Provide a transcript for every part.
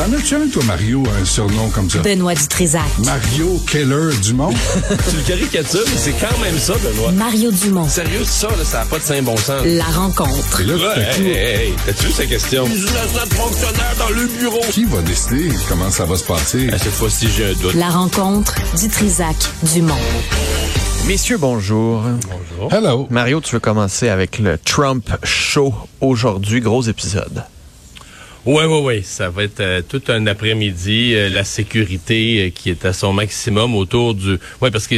T'en as-tu un, toi, Mario, un surnom comme ça? Benoît Dutrisac. Mario Keller Dumont? tu le caricatures, mais c'est quand même ça, Benoît. Mario Dumont. Sérieux, ça, là, ça n'a pas de saint bon sens. La rencontre. Et là, Ouais, hey, hey, hey, t'as-tu vu sa question? Fonctionnaire dans le bureau. qui va décider comment ça va se passer? À cette fois-ci, j'ai un doute. La rencontre Dutrisac Dumont. Messieurs, bonjour. Bonjour. Hello. Mario, tu veux commencer avec le Trump Show aujourd'hui, gros épisode. Oui, oui, oui. Ça va être euh, tout un après-midi. euh, la sécurité euh, qui est à son maximum autour du... Oui, parce que.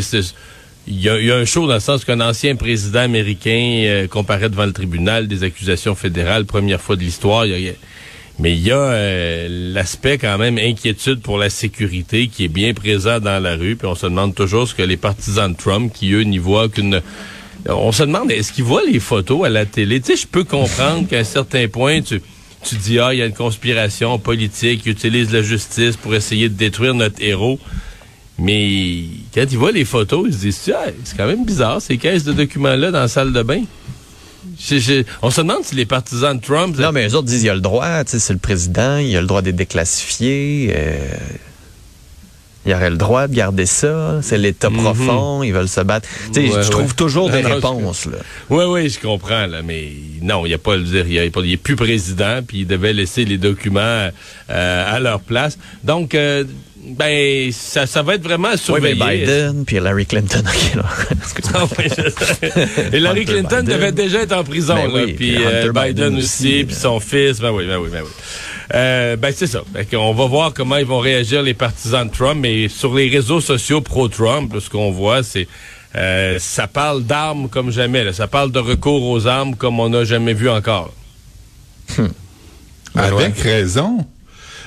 Il y, y a un show dans le sens qu'un ancien président américain euh, comparaît devant le tribunal des accusations fédérales, première fois de l'histoire. Y a- y a- mais il y a euh, l'aspect quand même inquiétude pour la sécurité qui est bien présent dans la rue. Puis on se demande toujours ce que les partisans de Trump, qui eux n'y voient qu'une... On se demande, est-ce qu'ils voient les photos à la télé? Tu sais, je peux comprendre qu'à un certain point, tu, tu dis, ah, il y a une conspiration politique, ils utilisent la justice pour essayer de détruire notre héros. Mais quand ils voient les photos, ils se disent, ah, c'est quand même bizarre, ces caisses de documents-là dans la salle de bain. On se demande si les partisans de Trump... Non, mais eux autres disent il y a le droit, c'est le président, il a le droit de les déclassifier. euh, il aurait le droit de garder ça. C'est l'État profond, ils veulent se battre. Tu sais, Ouais, je trouve ouais. toujours des Non, non, réponses. Là. Oui, oui, je comprends, là, mais non, il n'y a pas à le dire. Il n'est plus président, puis il devait laisser les documents euh, à leur place. Donc, euh, ben, ça, ça va être vraiment à Oui, mais surveiller. Biden, puis Hillary Clinton. OK, là. Ah oui, je. Hillary Clinton Biden. devait déjà être en prison, Ben là, oui, puis puis euh, Biden, Biden aussi, puis son fils. Ben oui, ben oui, ben oui. Euh, ben c'est ça. Fait qu'on va voir comment ils vont réagir les partisans de Trump, mais sur les réseaux sociaux pro-Trump, ce qu'on voit, c'est euh, ça parle d'armes comme jamais. là. Ça parle de recours aux armes comme on n'a jamais vu encore. Avec raison.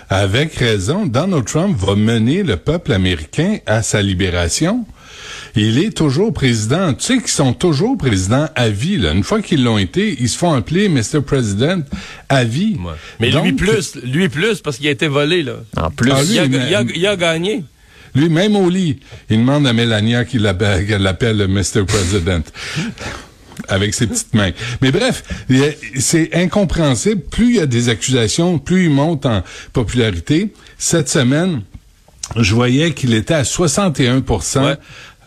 Avec raison, Donald Trump va mener le peuple américain à sa libération. Il est toujours président. Tu sais qu'ils sont toujours présidents à vie. Là. Une fois qu'ils l'ont été, ils se font appeler Mr. President à vie. Ouais. Mais lui plus, lui plus, parce qu'il a été volé, là. En plus, Ah, lui, il, a, mais- il a- il a gagné. Lui, même au lit, il demande à Melania qu'il l'appelle, qu'elle l'appelle le Mr. President. avec ses petites mains. Mais bref, c'est incompréhensible. Plus il y a des accusations, plus il monte en popularité. Cette semaine, je voyais qu'il était à 61 Ouais.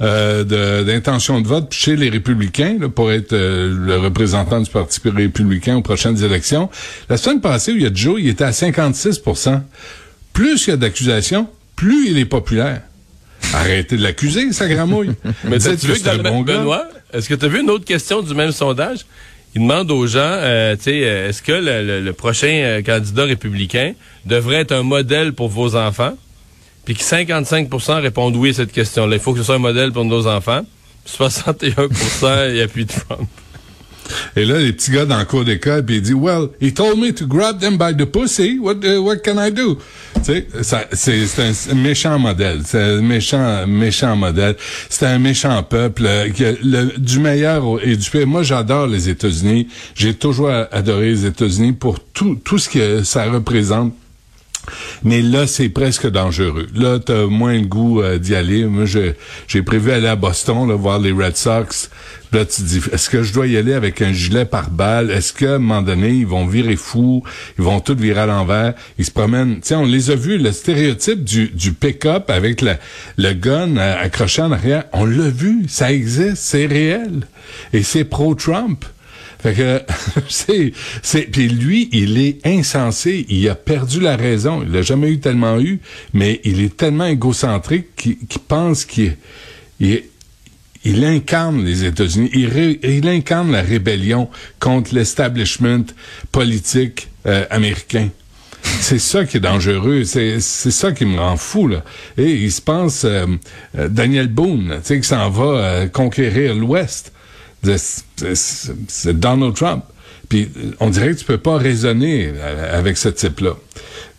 Euh, de- d'intention de, vote chez les républicains là, pour être euh, le représentant du Parti républicain aux prochaines élections. La semaine passée, où il y a deux jours, il était à 56% Plus il y a d'accusations, plus il est populaire. Arrêtez de l'accuser, sa gramouille. Mais t'as-tu vu que le bon. Benoît, est-ce que tu as vu une autre question du même sondage? Il demande aux gens, euh, tu sais, euh, est-ce que le, le- le prochain euh, candidat républicain devrait être un modèle pour vos enfants? Puis que 55 répondent oui à cette question-là. Il faut que ce soit un modèle pour nos enfants. Puis 61% ils appuient Trump. Et là, les petits gars dans le cours d'école, puis il dit, well, he told me to grab them by the pussy. What, uh, what can I do? Tu sais, c'est, un méchant modèle. C'est un méchant, méchant modèle. C'est un méchant peuple, euh, du meilleur et du pire. Moi, j'adore les États-Unis. J'ai toujours adoré les États-Unis pour tout, tout ce que ça représente. Mais là, c'est presque dangereux. Là, t'as moins le goût euh, d'y aller. Moi, j'ai prévu aller à Boston, là, voir les Red Sox. Là, tu te dis, est-ce que je dois y aller avec un gilet par balle? Est-ce qu'à un moment donné, ils vont virer fous? Ils vont tout virer à l'envers? Ils se promènent. Sais, on les a vus, le stéréotype du, du pick-up avec le gun euh, accroché en arrière. On l'a vu. Ça existe. C'est réel. Et c'est pro-Trump. Fait que c'est c'est puis lui, il est insensé, il a perdu la raison, il l'a jamais eu tellement eu, mais il est tellement égocentrique qu'il pense qu'il il, il incarne les États-Unis, il, incarne la rébellion contre l'establishment politique euh, américain. C'est ça qui est dangereux, c'est c'est ça qui me rend fou là. Et il se pense euh, euh, Daniel Boone, tu sais qui s'en va euh, conquérir l'Ouest. C'est- Donald Trump. Puis euh, on dirait que tu peux pas raisonner avec ce type-là.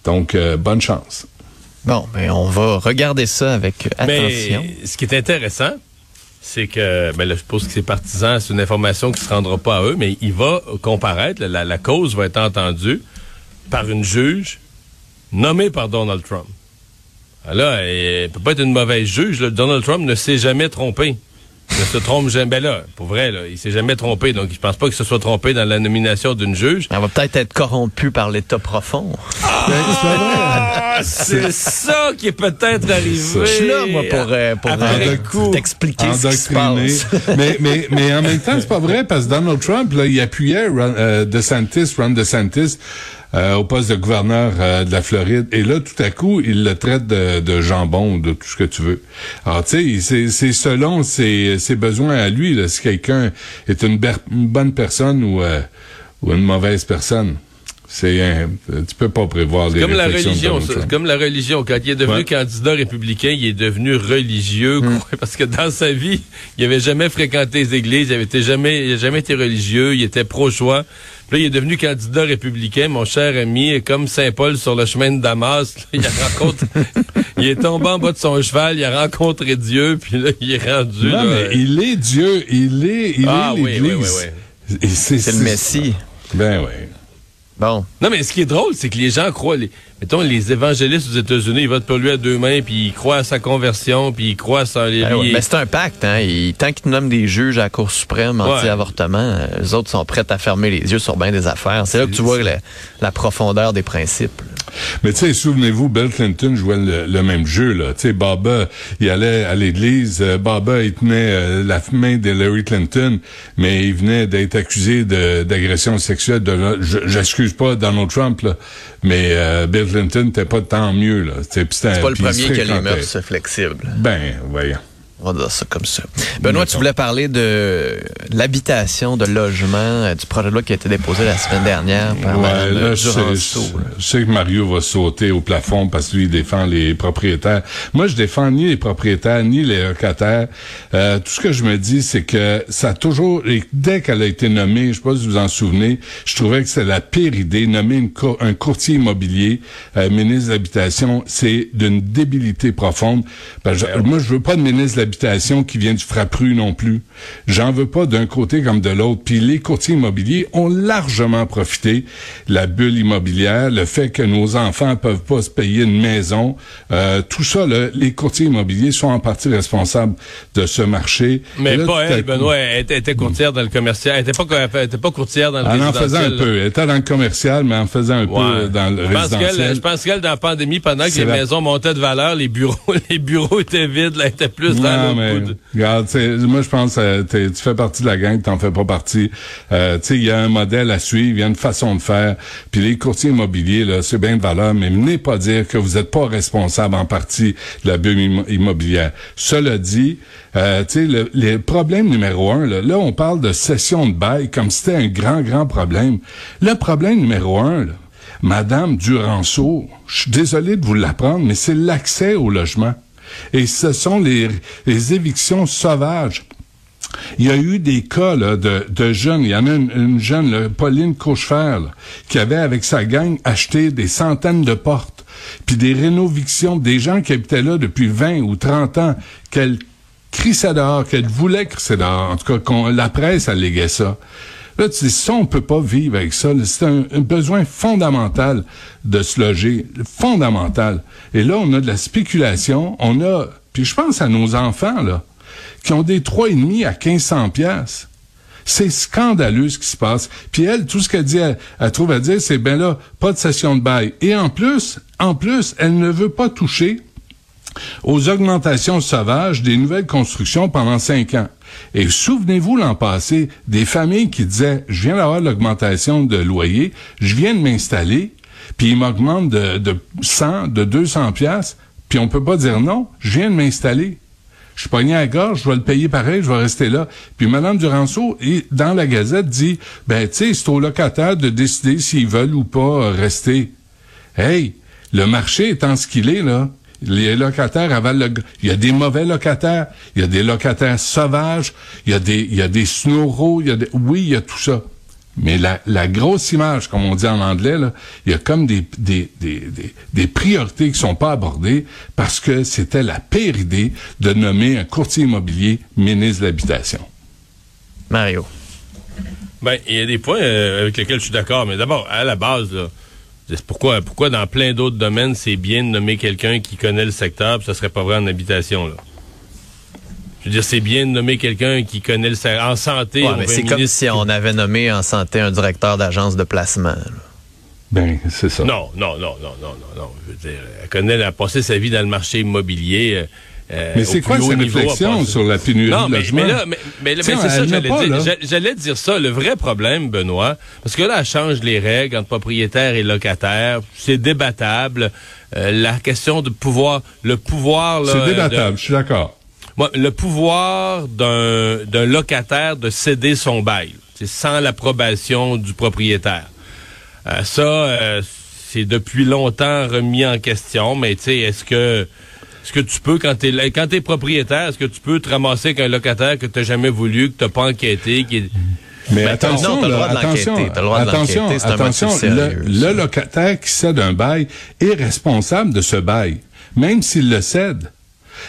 Donc euh, bonne chance. bon, ben, on va regarder ça avec attention. Mais ce qui est intéressant, c'est que, ben là, je suppose que ses partisans, c'est une information qui se rendra pas à eux, mais il va comparaître, la, la cause va être entendue par une juge nommée par Donald Trump. Ah Là, elle peut pas être une mauvaise juge. là. Donald Trump ne s'est jamais trompé. Ne se trompe jamais. Ben là, pour vrai, là, il s'est jamais trompé, donc je pense pas qu'il se soit trompé dans la nomination d'une juge. Elle va peut-être être corrompue par l'État profond. Ben, c'est pas vrai. Ah, c'est ça qui est peut-être arrivé. Je suis là, moi, pour, euh, pour euh, t'expliquer ce qui se passe. mais, mais, mais en même temps, c'est pas vrai parce que Donald Trump, là, il appuyait Ron, euh, DeSantis, Ron DeSantis, euh, au poste de gouverneur euh, de la Floride. Et là, tout à coup, il le traite de, de jambon, de tout ce que tu veux. Alors, tu sais, c'est- selon ses, ses besoins à lui, là, si quelqu'un est une, une bonne personne ou, euh, ou une mauvaise personne. C'est un- tu peux pas prévoir les Comme la de religion, comme la religion. Quand il est devenu Ouais. candidat républicain, il est devenu religieux, Hmm. quoi, parce que dans sa vie, il avait jamais fréquenté les églises, il avait été jamais, il a jamais été religieux, il était pro-choix. Puis là, il est devenu candidat républicain, mon cher ami, et comme Saint Paul sur le chemin de Damas. là, il a rencontré, il est tombé en bas de son cheval, il a rencontré Dieu, puis là, il est rendu. Non, là, mais il est Dieu, il est, il Ah est oui, oui, l'Église. oui, Et C'est C'est le Messie. Ben oui. Bon. Non, mais ce qui est drôle, c'est que les gens croient, les, mettons, les évangélistes aux États-Unis, ils votent pour lui à deux mains, puis ils croient à sa conversion, puis ils croient à son... les- Ben ouais, Mais c'est un pacte, hein. Tant qu'ils nomment des juges à la Cour suprême Ouais. anti-avortement, euh, les autres sont prêts à fermer les yeux sur bien des affaires. C'est là que tu vois la, la profondeur des principes. là. Mais tu sais, souvenez-vous, Bill Clinton jouait le, le même jeu, là. Tu sais, Baba, il allait à l'église, euh, Baba, il tenait euh, la main d'Hillary Clinton, mais il venait d'être accusé d'agression sexuelle. De, J'excuse pas Donald Trump, là, mais euh, Bill Clinton n'était pas tant mieux, là. C'est C'est pas le premier qui a les mœurs flexibles. Ben, voyons. On va dire ça comme ça. Benoît, tu voulais parler de l'habitation, de logement, euh, du projet de loi qui a été déposé la semaine dernière par Ouais, Mme là, je sais, je que Mario va sauter au plafond parce que lui, il défend les propriétaires. Moi, je défends ni les propriétaires, ni les locataires. Euh, tout ce que je me dis, c'est que ça a toujours, et dès qu'elle a été nommée, je sais pas si vous vous en souvenez, je trouvais que c'est la pire idée, nommer une cour- un courtier immobilier, euh, ministre de l'Habitation, c'est d'une débilité profonde. Parce que je- moi, je veux pas de ministre de l'Habitation qui vient du frappru non plus. J'en veux pas d'un côté comme de l'autre. Puis les courtiers immobiliers ont largement profité la bulle immobilière, le fait que nos enfants peuvent pas se payer une maison, euh, tout ça, là, les courtiers immobiliers sont en partie responsables de ce marché. Mais là, pas elle, Benoît. Elle était, courtière dans le commercial. Elle était pas, elle était pas courtière dans le Elle en faisait un résidentiel. peu. Elle était dans le commercial, mais en faisait un Ouais. peu dans le je pense qu'elle, résidentiel. je pense qu'elle, dans la pandémie, pendant que les la- maisons montaient de valeur, les bureaux, les bureaux étaient vides, là, elle était plus dans Non, mais de- regarde, moi je pense que tu fais partie de la gang, t'en fais pas partie. Euh, tu sais, il y a un modèle à suivre, il y a une façon de faire. Puis les courtiers immobiliers, là, c'est bien de valeur, mais venez pas dire que vous n'êtes pas responsable en partie de la bulle immo- immobilière. Cela dit, euh, tu sais, le, le problème numéro un, là, là, on parle de cession de bail comme si c'était un grand, grand problème. Le problème numéro un, là, Madame Duranceau, je suis désolé de vous l'apprendre, mais c'est l'accès au logement. Et ce sont les, évictions sauvages. Il y a eu des cas de, jeunes. Il y en a une, une jeune, Pauline Cauchefer, là, qui avait avec sa gang acheté des centaines de portes, puis des rénovictions, des gens qui habitaient là depuis 20 ou 30 ans, qu'elle crissait dehors, qu'elle voulait crisser dehors. En tout cas, la presse alléguait ça. Là, tu dis, ça, on peut pas vivre avec ça. C'est un, un besoin fondamental de se loger. Fondamental. Et là, on a de la spéculation. On a, puis je pense à nos enfants, là, qui ont des trois et demi à 1500 pièces. C'est scandaleux ce qui se passe. Puis elle, tout ce qu'elle dit, elle, elle trouve à dire, c'est ben là, pas de session de bail. Et en plus, en plus, elle ne veut pas toucher aux augmentations sauvages des nouvelles constructions pendant cinq ans. Et souvenez-vous l'an passé, des familles qui disaient, je viens d'avoir l'augmentation de loyer, je viens de m'installer, puis ils m'augmentent de, de 100, de 200 pièces, puis on peut pas dire non, je viens de m'installer. Je suis pogné à gorge, je vais le payer pareil, je vais rester là. Puis Mme Duranceau, dans la Gazette, dit, ben, tu sais, c'est aux locataires de décider s'ils veulent ou pas rester. Hey, le marché étant ce qu'il est, là, les locataires avalent le... Il y a des mauvais locataires, il y a des locataires sauvages, il y a des, il y a des snoraux, il y a des... Oui, il y a tout ça. Mais la, la grosse image, comme on dit en anglais, là, il y a comme des, des, des, des, des priorités qui sont pas abordées parce que c'était la pire idée de nommer un courtier immobilier ministre de l'Habitation. Mario. Ben, il y a des points euh, avec lesquels je suis d'accord, mais d'abord, à la base, là, pourquoi, pourquoi dans plein d'autres domaines, c'est bien de nommer quelqu'un qui connaît le secteur, puis ça serait pas vrai en habitation, là. je veux dire, c'est bien de nommer quelqu'un qui connaît le salaire. En santé, Ouais, c'est comme si on avait nommé en santé un directeur d'agence de placement. là. Ben, c'est ça. Non, non, non, non, non, non, non. Je veux dire, elle connaît, elle a passé sa vie dans le marché immobilier. euh, euh, Mais c'est quoi a réflexion sur la pénurie Non, de mais, logement? mais là, mais, mais, mais c'est ça, j'allais dire. J'allais dire ça. Le vrai problème, Benoît, parce que là, elle change les règles entre propriétaire et locataire. C'est débattable. Euh, la question de pouvoir, le pouvoir, là, C'est débattable, je suis d'accord. moi, le pouvoir d'un d'un locataire de céder son bail, c'est sans l'approbation du propriétaire. Euh, ça, euh, c'est depuis longtemps remis en question, mais tu sais, est-ce que est-ce que tu peux, quand t'es quand t'es propriétaire, est-ce que tu peux te ramasser avec un locataire que t'as jamais voulu, que t'as pas enquêté, qui est... Mais Ben, attention, non, t'as le là, droit de attention, attention, attention, le, locataire qui cède un bail est responsable de ce bail, même s'il le cède.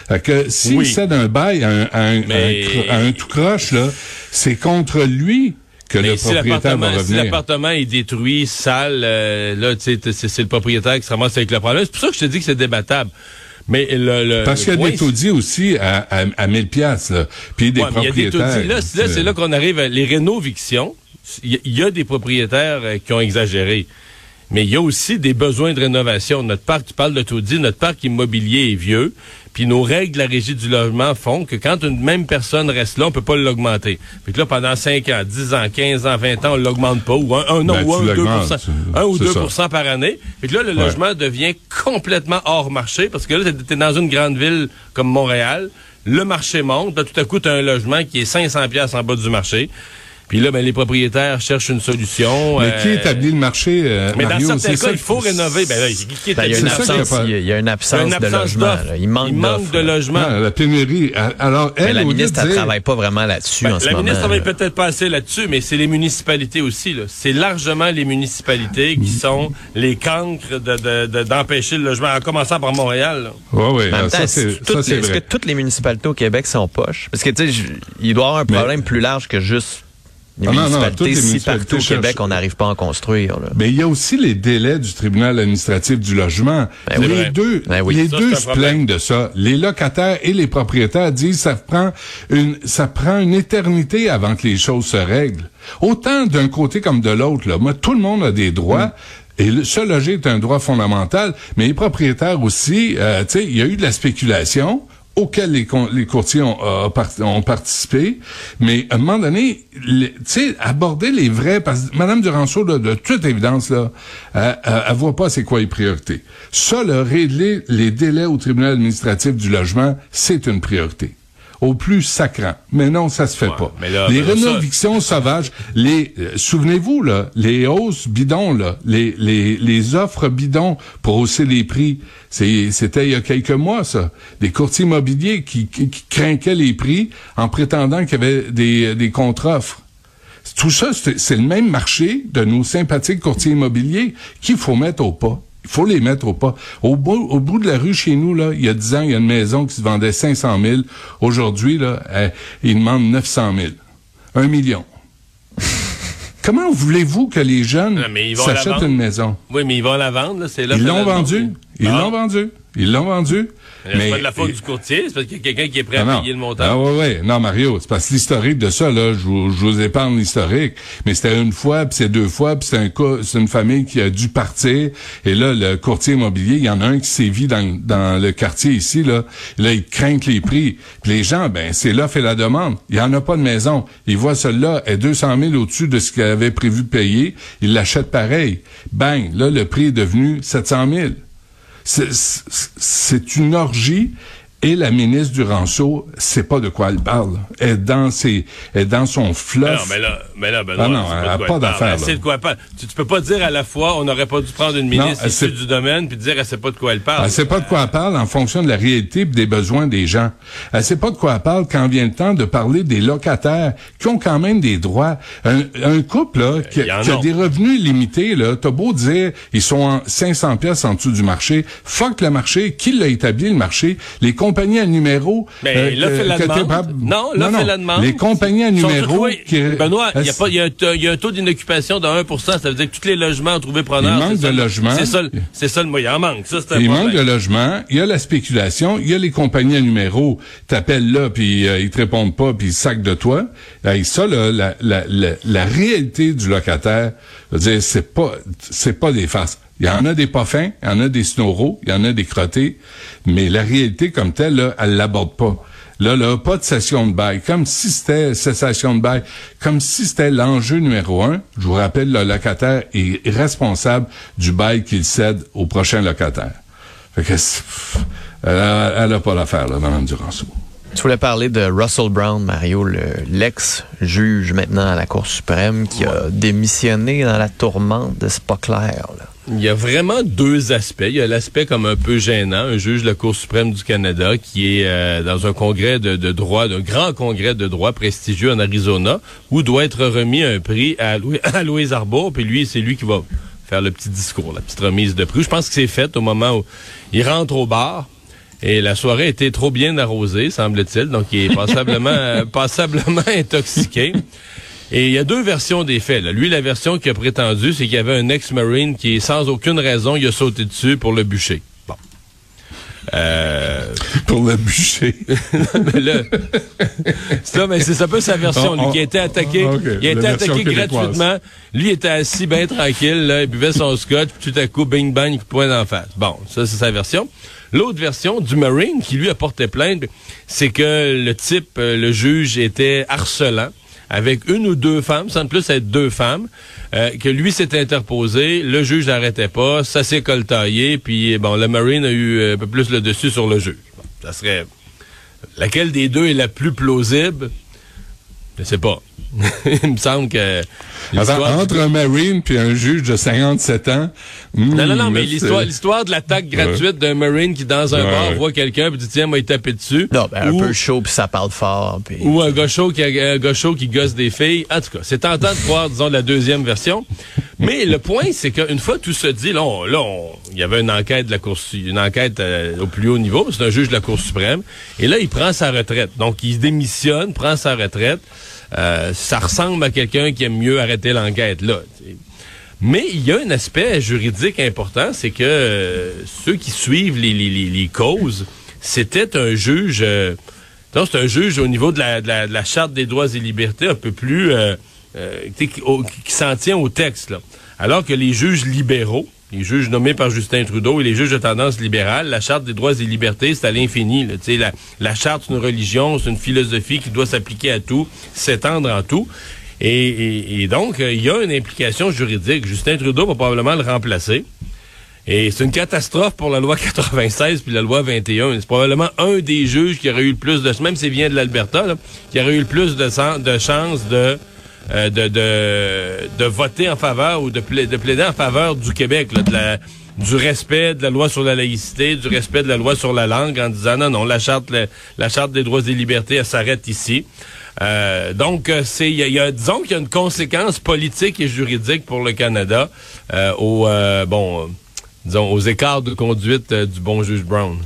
Fait que s'il Oui. cède un bail à un, à un, Mais- à un cro- à un tout croche, là, c'est contre lui que Mais le propriétaire va l'appartement, si revenir. l'appartement est détruit, sale, euh, là, c'est le propriétaire qui se ramasse avec le problème. C'est pour ça que je te dis que c'est débattable. Mais le, le Parce qu'il y a des taudis aussi à, à, à 1000 piastres, là. Puis des Ouais, il y a des propriétaires. taudis. Là, c'est là, c'est là qu'on arrive à les rénovictions. Il y, a- il y a des propriétaires euh, qui ont exagéré. Mais il y a aussi des besoins de rénovation. Notre parc, tu parles de taudis, notre parc immobilier est vieux. Puis nos règles de la régie du logement font que quand une même personne reste là, on peut pas l'augmenter. Que là, pendant 5 ans, 10 ans, 15 ans, 20 ans, on l'augmente pas. Ou un, un, Ben, ou un, 2 l'augmentes, tu- un ou c'est 2 ça. par année. Que là, le Ouais. logement devient complètement hors marché parce que là, t'es- t'es dans une grande ville comme Montréal, le marché monte, là, tout à coup, t'as un logement qui est 500 pièces en bas du marché. Puis là, ben, les propriétaires cherchent une solution. Mais euh, qui établit le marché, euh, Mais Mario? dans certains cas, ça il faut rénover. Ben là, qui, qui Ben, il y a établit une absence, pas- il y a- une Il y a absence, une absence de logement. Il manque, Il manque de logement. Non, la pénurie. Alors, elle, Mais la ministre, elle dire- travaille pas vraiment là-dessus Ben, en ce la moment. ministre travaille peut-être pas assez là-dessus, mais c'est les municipalités aussi. là. C'est largement les municipalités qui sont les cancres de- de- de- d'empêcher le logement, en commençant par Montréal. ouais, ça, c'est, ça, les- c'est est-ce que toutes les municipalités au Québec sont poches? Parce que, tu sais, il doit y avoir un Mais- problème plus large que juste les Ah non, non, les si municipalités partout au Québec, on n'arrive pas à en construire. Là. Mais il y a aussi les délais du tribunal administratif du logement. Ben oui. les vrai. deux, Ben oui. les Ça, deux se plaignent de ça. Les locataires et les propriétaires disent ça prend une, ça prend une éternité avant que les choses se règlent. Autant d'un côté comme de l'autre, là. Moi, tout le monde a des droits. Et le, se loger est un droit fondamental, mais les propriétaires aussi, euh, tu sais, il y a eu de la spéculation auquel les, courtiers ont, euh, ont participé, mais à un moment donné, aborder les vrais, parce que Mme Duranceau, là, de toute évidence, là, elle, voit pas c'est quoi les priorités. Ça, le régler les délais au tribunal administratif du logement, c'est une priorité. Au plus sacrant. Mais non, ça se fait Ouais, pas. mais là, les ça- rénovictions sauvages, les, euh, souvenez-vous, là, les hausses bidons, là, les, les, les offres bidons pour hausser les prix, c'était il y a quelques mois, ça. Des courtiers immobiliers qui, qui, qui craquaient les prix en prétendant qu'il y avait des, des contre-offres. Tout ça, c'est c'est le même marché de nos sympathiques courtiers immobiliers qu'il faut mettre au pas. Il faut les mettre au pas. Au bout, au bout de la rue chez nous, là, il y a 10 ans, il y a une maison qui se vendait 500 000. Aujourd'hui, là, elle- ils demandent 900 000. Un million. Comment voulez-vous que les jeunes s'achètent une maison? Oui, mais ils vont la vendre. là, C'est là Ils l'ont la demande. vendu. Ils Ah. l'ont vendu. Ils l'ont vendu. C'est pas de la faute du courtier, c'est parce qu'il y a quelqu'un qui est prêt Ah à payer le montant. Ah ouais, ouais. Non, Mario, c'est parce que l'historique de ça, là, je vous, je vous épargne l'historique. Mais c'était une fois, puis c'est deux fois, puis c'est un cas, c'est une famille qui a dû partir. Et là, le courtier immobilier, il y en a un qui sévit dans, dans le quartier ici, là. Là, il craint les prix. Puis les gens, ben, c'est l'offre et la demande. Il y en a pas de maison. Ils voient celle-là est 200 000 au-dessus de ce qu'ils avaient prévu de payer. Ils l'achètent pareil. Bang, là, le prix est devenu 700 000. C'est- une orgie. Et la ministre Duranceau, c'est pas de quoi elle parle. Elle est dans ses, elle est dans son fluff. Non, mais là, mais là, Ah non, c'est elle de a quoi pas d'affaire, Elle sait de quoi elle parle. Tu, tu peux pas dire à la fois, on n'aurait pas dû prendre une ministre issue sait- du domaine puis dire, elle sait pas de quoi elle parle. Elle sait pas de quoi elle parle en fonction de la réalité et des besoins des gens. Elle sait pas de quoi elle parle quand vient le temps de parler des locataires qui ont quand même des droits. Un, un couple là, qui, a. des revenus limités, là, t'as beau dire ils sont en 500 pièces en dessous du marché. Fuck le marché. Qui l'a établi le marché? Les compagnies à numéro... Mais Ben, là, que- fait la que t'es demande. pas- Non, là, fait la demande. Les compagnies à numéro... qui- Benoît, il y, y a un taux- il y a un taux d'inoccupation de 1% ça veut dire que tous les logements ont trouvé preneur. Il manque de logements. C'est ça, c'est ça le moyen. Il en manque. Ça, c'est un Il manque de logement, il y a la spéculation, il y a les compagnies à numéro, t'appelles là puis euh, ils te répondent pas puis ils sacent de toi. Hey, ça là, la, la, la, la réalité du locataire, c'est pas c'est pas des farces. Il y en a des pas fins, il y en a des snoros, il y en a des crottés, mais la réalité comme telle, là, elle l'aborde pas. Là, là, pas de cessation de bail. Comme si c'était cessation de bail. Comme si c'était l'enjeu numéro un. Je vous rappelle, le locataire est responsable du bail qu'il cède au prochain locataire. Fait que, elle a, elle a pas l'affaire, là, Mme Duranceau. Tu voulais parler de Russell Brown, Mario, le- l'ex-juge maintenant à la Cour suprême qui a démissionné dans la tourmente. C'est pas clair. Là? Il y a vraiment deux aspects. Il y a l'aspect comme un peu gênant, un juge de la Cour suprême du Canada qui est euh, dans un congrès de, droit, d'un grand congrès de droit prestigieux en Arizona, où doit être remis un prix à, Louis, à Arbour, puis lui, c'est lui qui va faire le petit discours, la petite remise de prix. Je pense que c'est fait au moment où il rentre au bar. Et la soirée était trop bien arrosée, semble-t-il, donc il est passablement, euh, passablement intoxiqué. Et il y a deux versions des faits. Là. Lui, la version qui a prétendu, c'est qu'il y avait un ex-marine qui, sans aucune raison, il a sauté dessus pour le bûcher. Bon. Euh, Pour le bûcher. mais là, ça, mais c'est un peu sa version. On- Lui qui a été attaqué, il a été attaqué gratuitement. Lui était assis bien tranquille, là, il buvait son scotch, puis tout à coup, bing bang, poing d'en face. Bon, ça c'est sa version. L'autre version du Marine qui lui a porté plainte, c'est que le type, euh, le juge, était harcelant avec une ou deux femmes, semble plus être deux femmes, euh, que lui s'est interposé, le juge n'arrêtait pas, ça s'est coltaillé, puis bon, le Marine a eu euh, un peu plus le dessus sur le juge. Ça serait laquelle des deux est la plus plausible? Je sais pas. Il me semble que Attends, entre un Marine puis un juge de 57 ans. hmm, non, non, non, mais l'histoire, l'histoire de l'attaque gratuite d'un Marine qui, dans un Ouais, bar, voit quelqu'un et dit, tiens, moi, il tapé dessus. Non, ben, un peu chaud, puis ça parle fort. Puis... Ou un gars chaud qui, un gars chaud qui gosse des filles. En tout cas, c'est tentant de croire, disons, la deuxième version. Mais le point, c'est qu'une fois tout se dit, là, on- là, on- il y avait une enquête de la Cour, une enquête euh, au plus haut niveau, c'est un juge de la Cour suprême, et là, il prend sa retraite. Donc, il démissionne, prend sa retraite. Euh, ça ressemble à quelqu'un qui aime mieux arrêter l'enquête, là. Mais il y a un aspect juridique important, c'est que euh, ceux qui suivent les, les- les- causes, c'était un juge, euh, c'est un juge au niveau de la, charte des droits et libertés un peu plus euh, qui, s'en tient au texte. Alors que les juges libéraux, les juges nommés par Justin Trudeau et les juges de tendance libérale, la charte des droits et libertés, c'est à l'infini. La, la charte, c'est une religion, c'est une philosophie qui doit s'appliquer à tout, s'étendre en tout. Et, et- et donc, euh, il y a une implication juridique. Justin Trudeau va probablement le remplacer. Et c'est une catastrophe pour la loi 96 puis la loi 21. C'est probablement un des juges qui aurait eu le plus de... Même s'il vient de l'Alberta, qui aurait eu le plus de, de chances de, euh, de, de, de voter en faveur ou de, pla- de plaider en faveur du Québec, là, de la, du respect de la loi sur la laïcité, du respect de la loi sur la langue, en disant non, non, la charte, la, charte des droits et libertés, elle s'arrête ici. Euh, donc, euh, c'est, y a, y a- disons qu'il y a une conséquence politique et juridique pour le Canada euh, au, euh, bon, disons, aux écarts de conduite euh, du bon juge Brown.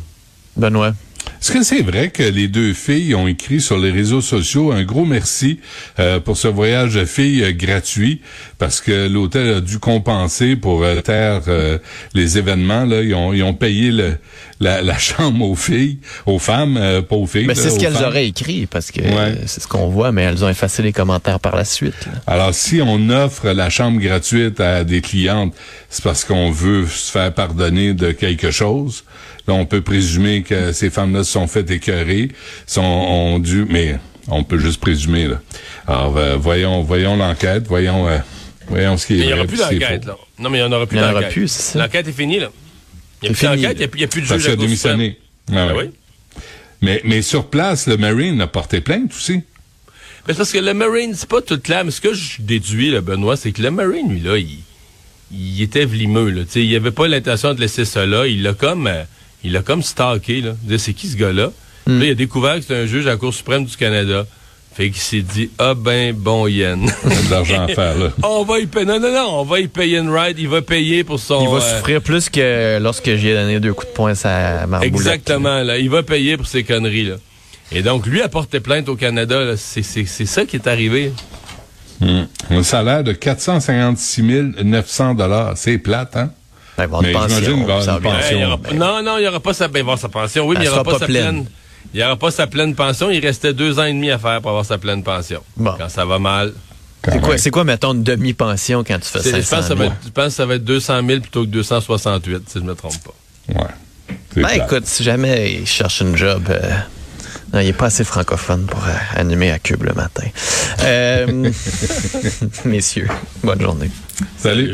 Benoît. Est-ce que c'est vrai que les deux filles ont écrit sur les réseaux sociaux un gros merci euh, pour ce voyage de filles euh, gratuit? Parce que l'hôtel a dû compenser pour euh, taire euh, les événements là ils ont ils ont payé le, la, la chambre aux filles aux femmes euh, pas aux filles Mais c'est ce qu'elles auraient écrit, parce que Ouais. c'est ce qu'on voit, mais elles ont effacé les commentaires par la suite. là. Alors, si on offre la chambre gratuite à des clientes, c'est parce qu'on veut se faire pardonner de quelque chose. Là, on peut présumer que ces femmes-là se sont fait écœurer, sont ont dû, mais on peut juste présumer. Là. Alors, euh, voyons, voyons l'enquête, voyons, euh, voyons ce qui est. Mais il n'y aura plus d'enquête, là. Non, mais il n'y en aura plus Il y en aura d'enquête. L'enquête est finie, là. Il n'y a plus d'enquête, il n'y a, plus de Parce juge qu'il à démissionné. Ah Ben ouais. oui. Mais, mais sur place, le Marine a porté plainte aussi. Mais c'est parce que le Marine, c'est pas tout clair. Mais ce que je déduis, là, Benoît, c'est que le Marine, lui, là, il, il était vlimeux, là. Il avait pas l'intention de laisser ça là. Il l'a comme, euh, il l'a comme stalké, là. Il disait, c'est qui ce gars-là? Hmm. Là, il a découvert que c'est un juge à la Cour suprême du Canada. Fait qu'il s'est dit, ah ben, bon yen. Il y a de l'argent à faire, là. on va y payer. Non, non, non, on va y payer une ride. Il va payer pour son. Il va euh, souffrir plus que lorsque j'ai donné deux coups de poing à Marboulette. Exactement, là. Il va payer pour ces conneries, là. Et donc, lui a porté plainte au Canada, là. C'est, c'est, c'est ça qui est arrivé. Un salaire de 456 900 C'est plate, hein? Ben, il va Mais pension, j'imagine qu'il va avoir ça une va bien. pension. Il y aura pas- non, non, il n'y aura pas sa, ben, avoir sa pension. Oui, mais il n'y aura pas, pas sa pleine. pleine. Il n'y aura pas sa pleine pension. Il restait deux ans et demi à faire pour avoir sa pleine pension. Bon. Quand ça va mal. C'est quoi, c'est quoi, mettons, une demi-pension quand tu fais C'est- je, 500 pense que ça 000? va être, je pense que ça va être 200 000 plutôt que 268, si je ne me trompe pas. Ouais. Ben plate. écoute, si jamais il cherche une job, euh, non, il est pas assez francophone pour euh, animer à Cube le matin. Euh, messieurs, bonne journée. Salut.